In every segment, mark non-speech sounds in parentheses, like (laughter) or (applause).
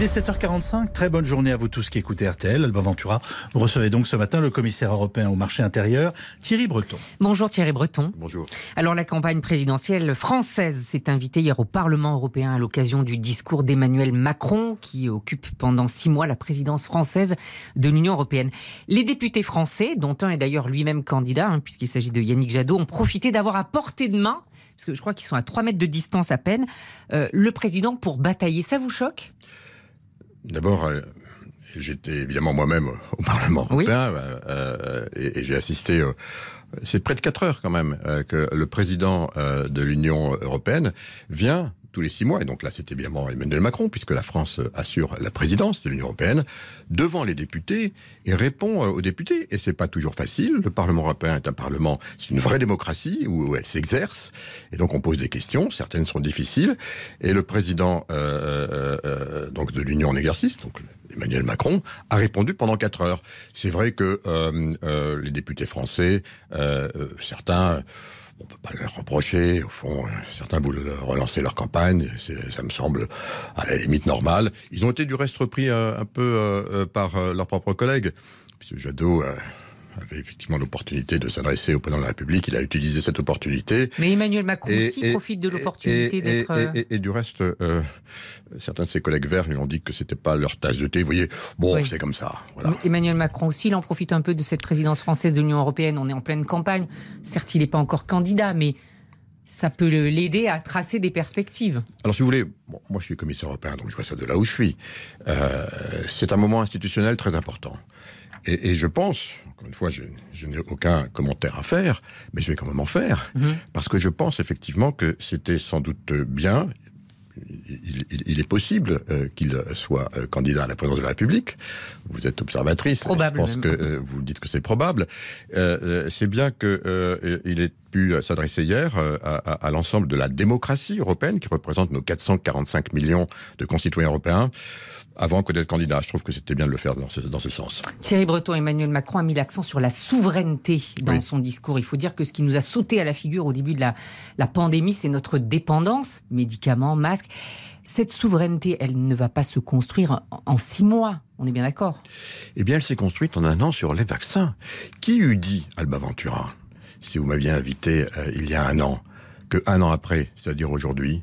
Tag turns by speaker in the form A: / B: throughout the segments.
A: Il est 7h45. Très bonne journée à vous tous qui écoutez RTL. Alba Ventura, vous recevez donc ce matin le commissaire européen au marché intérieur, Thierry Breton.
B: Bonjour Thierry Breton.
C: Bonjour.
B: Alors la campagne présidentielle française s'est invitée hier au Parlement européen à l'occasion du discours d'Emmanuel Macron qui occupe pendant six mois la présidence française de l'Union européenne. Les députés français, dont un est d'ailleurs lui-même candidat, hein, puisqu'il s'agit de Yannick Jadot, ont profité d'avoir à portée de main, parce que je crois qu'ils sont à 3 mètres de distance à peine, euh, le président pour batailler. Ça vous choque?
C: D'abord, euh, j'étais évidemment moi-même au (laughs) Parlement
B: Oui.
C: européen euh, et, et j'ai assisté. c'est près de quatre heures quand même que le président de l'Union européenne vient tous les six mois, et donc là c'est évidemment Emmanuel Macron, puisque la France euh, assure la présidence de l'Union européenne, devant les députés et répond euh, aux députés. Et c'est pas toujours facile. Le Parlement européen est un parlement, c'est une vraie démocratie où elle s'exerce, et donc on pose des questions. Certaines sont difficiles, et le président euh, donc de l'Union en exercice, donc Emmanuel Macron, a répondu pendant quatre heures. C'est vrai que euh, euh, les députés français, euh, euh, certains, on peut pas leur reprocher. Au fond, euh, certains voulaient relancer leur campagne. Ça me semble à la limite normal. Ils ont été du reste repris euh, un peu euh, euh, par euh, leurs propres collègues. Puisque Jadot euh, avait effectivement l'opportunité de s'adresser au président de la République. Il a utilisé cette opportunité.
B: Mais Emmanuel Macron
C: Et-
B: aussi
C: et-
B: profite de l'opportunité d'être...
C: et-
B: euh,
C: Et, du reste, euh, certains de ses collègues verts lui ont dit que c'était pas leur tasse de thé. Vous voyez, bon,
B: Oui.
C: c'est comme ça. Voilà.
B: Emmanuel Macron aussi, il en profite un peu de cette présidence française de l'Union européenne. On est en pleine campagne. Certes, il n'est pas encore candidat, mais ça peut l'aider à tracer des perspectives.
C: Alors, si vous voulez, bon, moi je suis commissaire européen, donc je vois ça de là où je suis. Euh, c'est un moment institutionnel très important. Et, et je pense, encore une fois, je, je n'ai aucun commentaire à faire, mais je vais quand même en faire, parce que je pense effectivement que c'était sans doute bien. Il, il- il est possible euh, qu'il soit euh, candidat à la présidence de la République. Vous êtes observatrice.
B: Probable
C: Je pense
B: même.
C: que euh, vous dites que c'est probable. Euh, euh, c'est bien que euh, il ait pu s'adresser hier à, à- à l'ensemble de la démocratie européenne, qui représente nos 445 millions de concitoyens européens, avant que d'être candidat. Je trouve que c'était bien de le faire dans ce, dans ce sens.
B: Thierry Breton, Emmanuel Macron a mis l'accent sur la souveraineté dans
C: Oui.
B: son discours. Il faut dire que ce qui nous a sauté à la figure au début de la, la pandémie, c'est notre dépendance, médicaments, masques. Cette souveraineté, elle ne va pas se construire en, six mois. On est bien d'accord
C: Eh bien, elle s'est construite en un an sur les vaccins. Qui eût dit, Alba Ventura, si vous m'aviez invité euh, il y a un an, que un an après, c'est-à-dire aujourd'hui,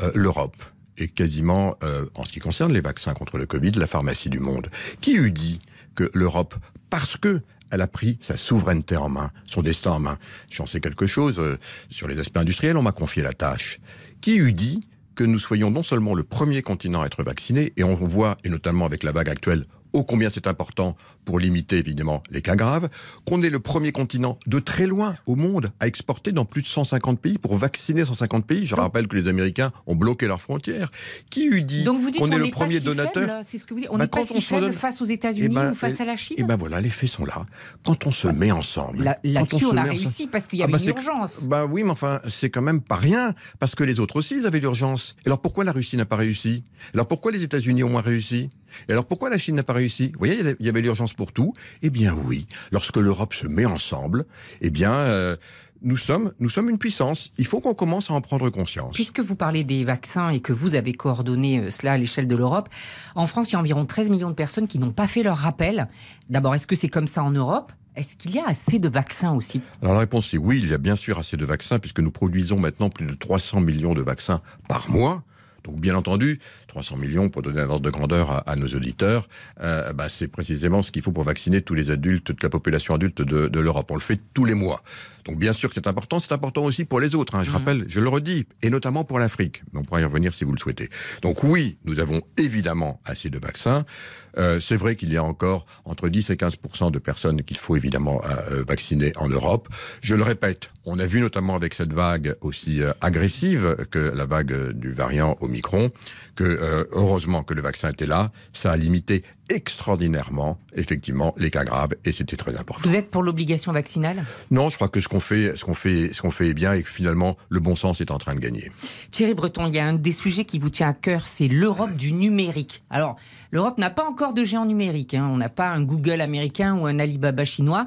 C: euh, l'Europe est quasiment, euh, en ce qui concerne les vaccins contre le Covid, la pharmacie du monde. Qui eût dit que l'Europe, parce que elle a pris sa souveraineté en main, son destin en main. J'en sais quelque chose sur les aspects industriels, on m'a confié la tâche. Qui eût dit que nous soyons non seulement le premier continent à être vacciné, et on voit, et notamment avec la vague actuelle, ô combien c'est important pour limiter évidemment les cas graves, qu'on est le premier continent de très loin au monde à exporter dans plus de 150 pays pour vacciner 150 pays. Je rappelle que les Américains ont bloqué leurs frontières. Qui eût dit qu'on est le premier
B: pas si
C: donateur
B: c'est ce que vous dites. On
C: Bah,
B: n'est pas
C: quand
B: si faible
C: donne-
B: face aux États-Unis
C: Eh ben,
B: ou face
C: eh,
B: à la Chine
C: Et ben voilà, les faits sont là. Quand on se met ensemble.
B: Là-
C: quand
B: Là-dessus, on,
C: se
B: a
C: met
B: réussi
C: ensemble-
B: parce qu'il y
C: Ah
B: avait
C: bah,
B: une urgence.
C: Bah oui, mais enfin, c'est quand même pas rien. Parce que les autres aussi, ils avaient l'urgence. Alors pourquoi la Russie n'a pas réussi? Alors pourquoi les États-Unis ont moins réussi? Et alors pourquoi la Chine n'a pas réussi? Vous voyez, il y avait- l'urgence pour tout. Eh bien oui, lorsque l'Europe se met ensemble, eh bien, euh, nous sommes, nous sommes une puissance. Il faut qu'on commence à en prendre conscience.
B: Puisque vous parlez des vaccins et que vous avez coordonné euh, cela à l'échelle de l'Europe, en France, il y a environ 13 millions de personnes qui n'ont pas fait leur rappel. D'abord, est-ce que c'est comme ça en Europe? Est-ce qu'il y a assez de vaccins aussi?
C: Alors la réponse est oui, il y a bien sûr assez de vaccins puisque nous produisons maintenant plus de 300 millions de vaccins par mois. Donc bien entendu, 300 millions pour donner un ordre de grandeur à, à nos auditeurs, euh, bah, c'est précisément ce qu'il faut pour vacciner tous les adultes, toute la population adulte de, de l'Europe. On le fait tous les mois. Donc bien sûr que c'est important, c'est important aussi pour les autres. hein. Je rappelle, je le redis, et notamment pour l'Afrique. On pourra y revenir si vous le souhaitez. Donc oui, nous avons évidemment assez de vaccins. Euh, c'est vrai qu'il y a encore entre 10 et 15 de personnes qu'il faut évidemment euh, vacciner en Europe. Je le répète, on a vu notamment avec cette vague aussi euh, agressive que la vague du variant Omicron, que euh, heureusement que le vaccin était là, ça a limité extraordinairement effectivement les cas graves et c'était très important.
B: Vous êtes pour l'obligation vaccinale?
C: Non, je crois que ce qu'on fait, ce qu'on fait, ce qu'on fait est bien et que finalement le bon sens est en train de gagner.
B: Thierry Breton, il y a un des sujets qui vous tient à cœur, c'est l'Europe du numérique. Alors, l'Europe n'a pas encore de géant numérique. hein. On n'a pas un Google américain ou un Alibaba chinois.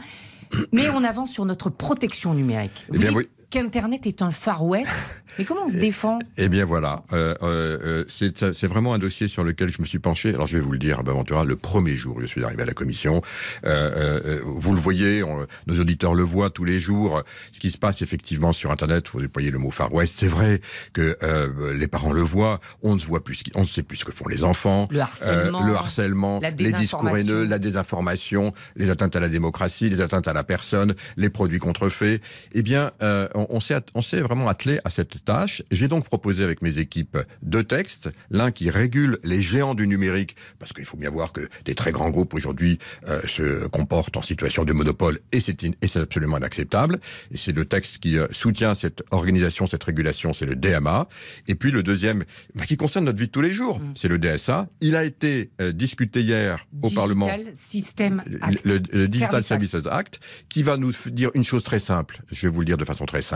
B: Mais on avance sur notre protection numérique.
C: Eh bien, oui.
B: qu'Internet est un Far West. (laughs) Mais comment on se défend?
C: Eh bien voilà, euh, euh, euh, c'est c'est vraiment un dossier sur lequel je me suis penché. Alors je vais vous le dire, Baventura, le premier jour où je suis arrivé à la commission, euh, euh, vous le voyez, on- nos auditeurs le voient tous les jours, ce qui se passe effectivement sur Internet, vous déployez le mot Far West, c'est vrai que euh, les parents le voient, on ne voit plus, on ne sait plus ce que font les enfants,
B: Le harcèlement,
C: Euh, le harcèlement, les discours haineux, la désinformation, les atteintes à la démocratie, les atteintes à la personne, les produits contrefaits. Eh bien, euh, on, on s'est vraiment attelé à cette tâche. J'ai donc proposé avec mes équipes deux textes, l'un qui régule les géants du numérique, parce qu'il faut bien voir que des très grands groupes aujourd'hui euh, se comportent en situation de monopole, et c'est absolument inacceptable. Et c'est le texte qui euh, soutient cette organisation, cette régulation, c'est le DMA. Et puis le deuxième, bah, qui concerne notre vie de tous les jours, c'est le DSA. Il a été euh, discuté hier au Parlement
B: System
C: le,
B: Act.
C: le- le Digital
B: Service
C: Services Act, qui va nous dire une chose très simple. Je vais vous le dire de façon très simple.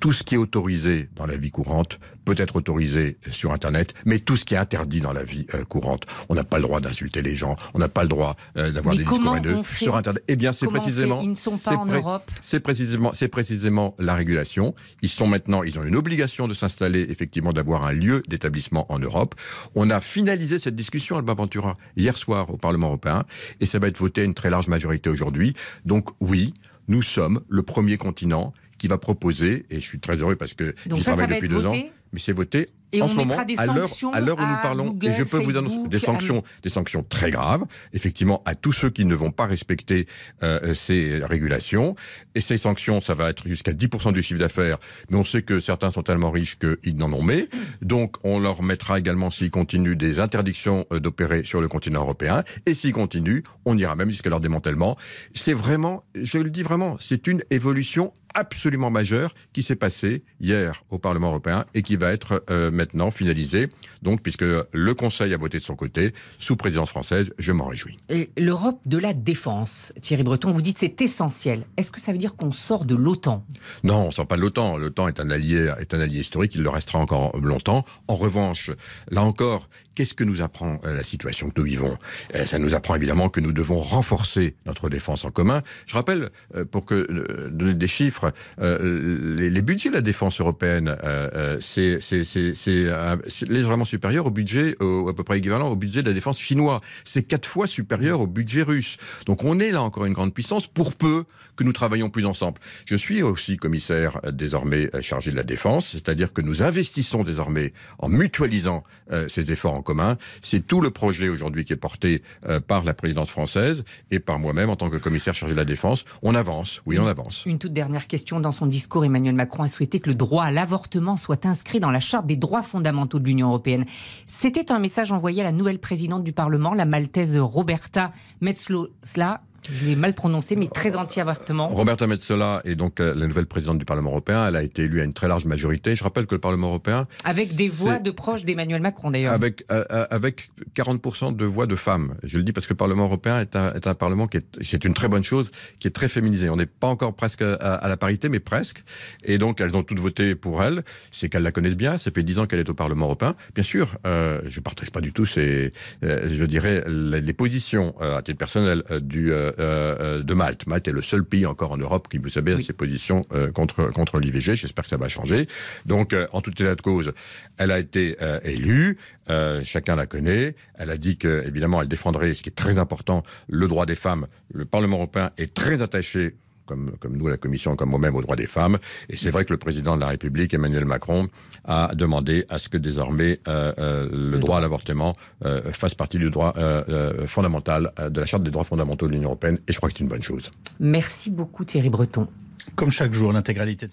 C: Tout ce qui est autorisé dans la vie courante peut être autorisé sur Internet, mais tout ce qui est interdit dans la vie euh, courante, on n'a pas le droit d'insulter les gens, on n'a pas le droit euh, d'avoir des discours haineux
B: fait
C: sur Internet. Eh bien, c'est précisément.
B: Ils ne sont pas en
C: pré-
B: Europe.
C: C'est précisément, c'est précisément la régulation. Ils sont maintenant, ils ont une obligation de s'installer, effectivement, d'avoir un lieu d'établissement en Europe. On a finalisé cette discussion, Alba Ventura, hier soir au Parlement européen, et ça va être voté à une très large majorité aujourd'hui. Donc oui, nous sommes le premier continent qui va proposer, et je suis très heureux parce que j'y travaille
B: va
C: depuis deux ans,
B: voté
C: mais c'est voté
B: Et
C: en
B: on
C: ce
B: mettra
C: moment,
B: des
C: à l'heure,
B: sanctions
C: à l'heure où nous parlons,
B: Google,
C: et je peux vous annoncer des sanctions, des sanctions très graves, effectivement, à tous ceux qui ne vont pas respecter euh, ces régulations. Et ces sanctions, ça va être jusqu'à 10% du chiffre d'affaires, mais on sait que certains sont tellement riches qu'ils n'en ont mais. Donc, on leur mettra également, s'ils continuent, des interdictions euh, d'opérer sur le continent européen. Et s'ils continuent, on ira même jusqu'à leur démantèlement. C'est vraiment, je le dis vraiment, c'est une évolution absolument majeure qui s'est passée hier au Parlement européen et qui va être euh, maintenant finalisée. Donc, puisque le Conseil a voté de son côté, sous présidence française, je m'en réjouis.
B: L'Europe de la défense, Thierry Breton, vous dites c'est essentiel. Est-ce que ça veut dire qu'on sort de l'OTAN?
C: Non, on sort pas de l'OTAN. L'OTAN est un allié, est un allié historique. Il le restera encore longtemps. En revanche, là encore, qu'est-ce que nous apprend euh, la situation que nous vivons? Euh, Ça nous apprend évidemment que nous devons renforcer notre défense en commun. Je rappelle, pour que donner des chiffres, euh, les, les budgets de la défense européenne, euh, euh, c'est euh, légèrement supérieur au budget, à peu près équivalent au budget de la défense chinois. C'est quatre fois supérieur au budget russe. Donc on est là encore une grande puissance pour peu que nous travaillons plus ensemble. Je suis aussi commissaire euh, désormais euh, chargé de la défense, c'est-à-dire que nous investissons désormais en mutualisant euh, ces efforts en commun. C'est tout le projet aujourd'hui qui est porté euh, par la présidence française et par moi-même en tant que commissaire chargé de la défense. On avance, oui, on avance.
B: Une toute dernière question. Dans son discours, Emmanuel Macron a souhaité que le droit à l'avortement soit inscrit dans la charte des droits fondamentaux de l'Union européenne. C'était un message envoyé à la nouvelle présidente du Parlement, la maltaise Roberta Metsola. Je l'ai mal prononcé, mais très anti-avortement.
C: Roberta Metsola est donc euh, la nouvelle présidente du Parlement européen. Elle a été élue à une très large majorité. Je rappelle que le Parlement européen,
B: Avec des voix de proches d'Emmanuel Macron, d'ailleurs.
C: Avec, euh, euh, avec 40% de voix de femmes. Je le dis parce que le Parlement européen est un, est un Parlement qui est, c'est une très bonne chose, qui est très féminisé. On n'est pas encore presque à, à la parité, mais presque. Et donc, elles ont toutes voté pour elle. C'est qu'elles la connaissent bien. Ça fait 10 ans qu'elle est au Parlement européen. Bien sûr, euh, je partage pas du tout ces, euh, je dirais, les, les positions, euh, à titre personnel, euh, du, euh, euh, de Malte. Malte est le seul pays encore en Europe qui, vous savez, a
B: Oui.
C: ses positions euh, contre, contre l'IVG. J'espère que ça va changer. Donc, euh, en tout état de cause, elle a été euh, élue. Euh, chacun la connaît. Elle a dit que, évidemment, elle défendrait, ce qui est très important, le droit des femmes. Le Parlement européen est très attaché. Comme, comme nous, la Commission, comme moi-même, aux droits des femmes. Et c'est vrai que le président de la République, Emmanuel Macron, a demandé à ce que désormais euh, euh, le, droit à l'avortement euh, fasse partie du droit euh, euh, fondamental euh, de la Charte des droits fondamentaux de l'Union européenne. Et je crois que c'est une bonne chose.
B: Merci beaucoup, Thierry Breton.
A: Comme chaque jour, l'intégralité de